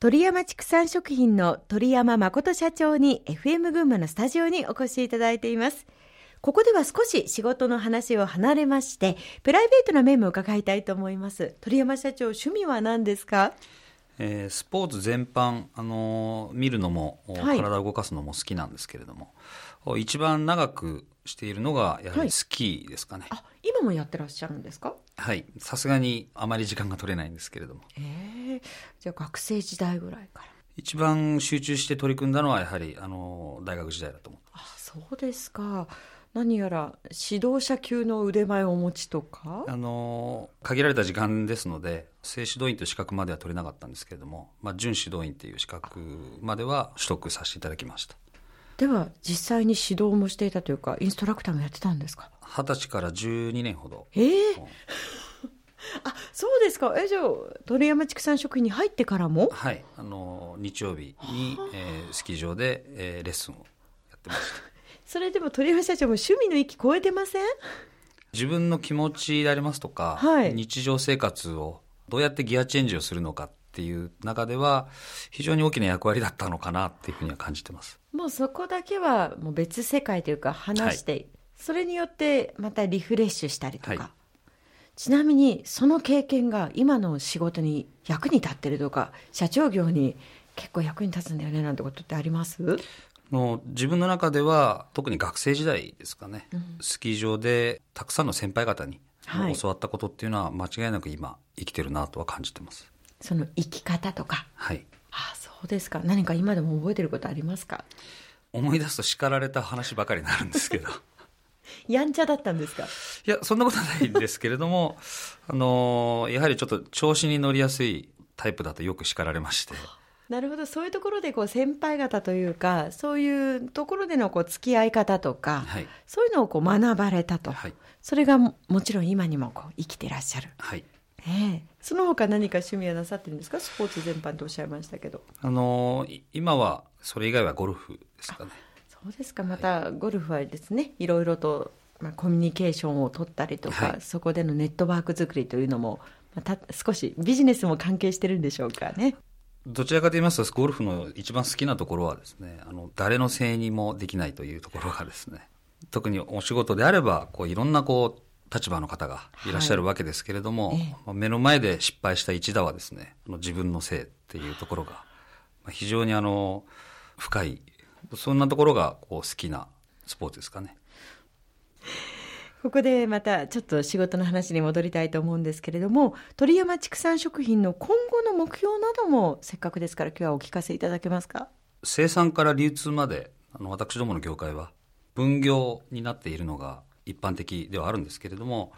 鳥山畜産食品の鳥山誠社長に FM 群馬のスタジオにお越しいただいています。ここでは少し仕事の話を離れまして、プライベートな面も伺いたいと思います。鳥山社長、趣味は何ですか？えー、スポーツ全般、あのー、見るのも、はい、体を動かすのも好きなんですけれども、一番長くしているのがやはりスキーですかね、はい、あ今もやってらっしゃるんですか？はい。さすがにあまり時間が取れないんですけれども。ええー、じゃあ学生時代ぐらいから。一番集中して取り組んだのはやはりあの大学時代だと思ってあそうですか。何やら指導者級の腕前をお持ちとか？あの限られた時間ですので正指導員という資格までは取れなかったんですけれども、まあ、準指導員という資格までは取得させていただきました。では実際に指導もしていたというかインストラクターもやってたんですか？二十歳から12年ほど。ええー、あそうですか。えじゃあ鳥山畜産食品に入ってからも？はい。あの日曜日に、えー、スキー場で、えー、レッスンをやってました。それでも鳥山社長も趣味の域超えてません？自分の気持ちでありますとか、はい、日常生活をどうやってギアチェンジをするのかっていう中では非常に大きな役割だったのかなっていうふうには感じてます。もうそこだけはもう別世界というか話して、はい、それによってまたリフレッシュしたりとか、はい、ちなみにその経験が今の仕事に役に立ってるとか社長業に結構役に立つんだよねなんてことってあります？の自分の中では特に学生時代ですかね、うん、スキー場でたくさんの先輩方に教わったことっていうのは間違いなく今生きてるなとは感じてます。その生き方とか、はい、あそうですか。何か今でも覚えてることありますか？思い出すと叱られた話ばかりになるんですけどやんちゃだったんですか？いやそんなことないんですけれども あのやはりちょっと調子に乗りやすいタイプだとよく叱られまして。なるほど。そういうところでこう先輩方というかそういうところでのこう付き合い方とか、はい、そういうのをこう学ばれたと、はい、それがもちろん今にもこう生きてらっしゃる。はい。ええ、その他何か趣味はなさってるんですか？スポーツ全般とおっしゃいましたけど。あの今はそれ以外はゴルフですかねそうですか。またゴルフはですね、いろいろと、まあ、コミュニケーションを取ったりとか、はい、そこでのネットワーク作りというのもまた少しビジネスも関係してるんでしょうかね。どちらかと言いますとゴルフの一番好きなところはですねあの誰のせいにもできないというところがですね 特にお仕事であればこういろんなこう立場の方がいらっしゃるわけですけれども、はい。え目の前で失敗した一打はですね自分のせいっていうところが非常にあの深いそんなところがこう好きなスポーツですかね。ここでまたちょっと仕事の話に戻りたいと思うんですけれども鳥山畜産食品の今後の目標などもせっかくですから今日はお聞かせいただけますか？生産から流通まであの私どもの業界は分業になっているのが一般的ではあるんですけれども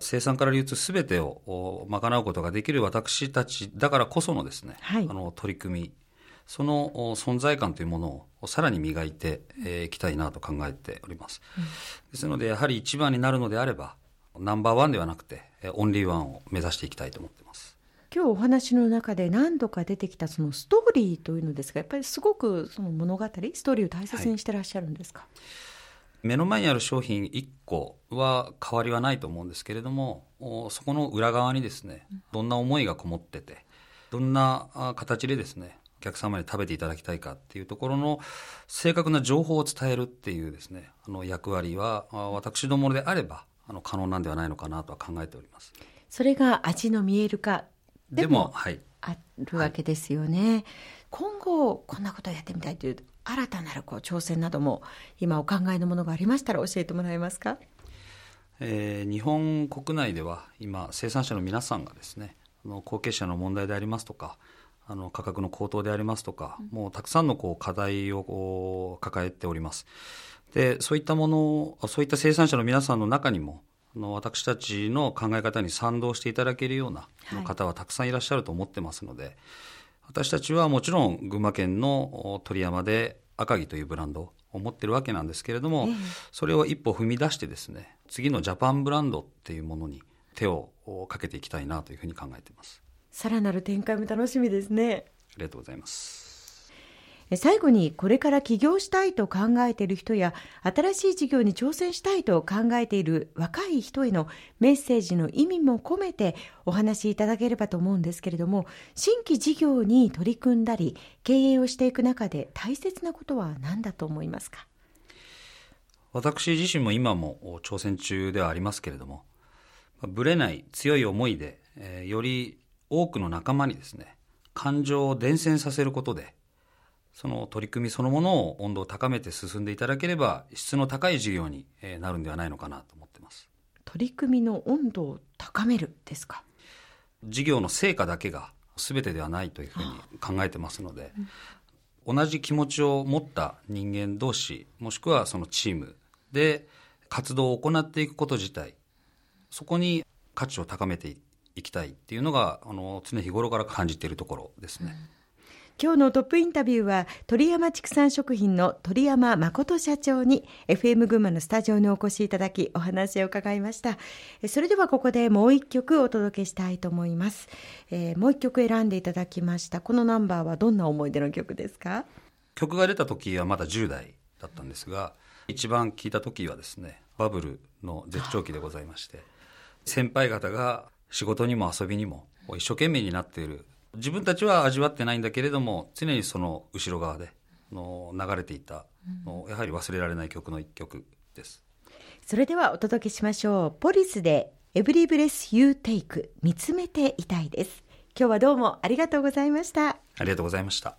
生産から流通すべてを賄うことができる私たちだからこそのですね、はい、あの取り組みその存在感というものをさらに磨いていきたいなと考えております、うん、ですのでやはり一番になるのであればナンバーワンではなくてオンリーワンを目指していきたいと思っています。今日お話の中で何度か出てきたそのストーリーというのですがやっぱりすごくその物語ストーリーを大切にしてらっしゃるんですか、はい。目の前にある商品1個は変わりはないと思うんですけれどもそこの裏側にですねどんな思いがこもっててどんな形でですねお客様に食べていただきたいかっていうところの正確な情報を伝えるっていうですねあの役割は私どもであればあの可能なんではないのかなとは考えております。それが味の見える化でもあるわけですよね、はい、今後こんなことをやってみたいという新たなるこう挑戦なども今お考えのものがありましたら教えてもらえますか、えー、日本国内では今生産者の皆さんがですねあの後継者の問題でありますとかあの価格の高騰でありますとか、うん、もうたくさんのこう課題を抱えております。でそういったものそういった生産者の皆さんの中にもあの私たちの考え方に賛同していただけるような方はたくさんいらっしゃると思ってますので、はい私たちはもちろん群馬県の鳥山で赤城というブランドを持ってるわけなんですけれども、ええ、それを一歩踏み出してですね次のジャパンブランドっていうものに手をかけていきたいなというふうに考えていますさらなる展開も楽しみですね。ありがとうございます。最後にこれから起業したいと考えている人や新しい事業に挑戦したいと考えている若い人へのメッセージの意味も込めてお話しいただければと思うんですけれども新規事業に取り組んだり経営をしていく中で大切なことは何だと思いますか？私自身も今も挑戦中ではありますけれどもぶれない強い思いで、えー、より多くの仲間にですね感情を伝染させることでその取り組みそのものを温度を高めて進んでいただければ質の高い事業になるんではないのかなと思ってます。取り組みの温度を高めるですか？事業の成果だけが全てではないというふうに考えてますので、同じ気持ちを持った人間同士もしくはそのチームで活動を行っていくこと自体そこに価値を高めていきたいっていうのがあの常日頃から感じているところですね。うん。今日のトップインタビューは鳥山畜産食品の鳥山誠社長に FM 群馬のスタジオにお越しいただきお話を伺いました。それではここでもう一曲お届けしたいと思います、えー、もう一曲選んでいただきました。このナンバーはどんな思い出の曲ですか？曲が出た時はまだ10代だったんですが一番聴いた時はですねバブルの絶頂期でございまして先輩方が仕事にも遊びにも一生懸命になっている。自分たちは味わってないんだけれども常にその後ろ側での流れていたの、やはり忘れられない曲の一曲です。それではお届けしましょう。ポリスで「 Every Breath You Take 見つめていたい」です。今日はどうもありがとうございました。ありがとうございました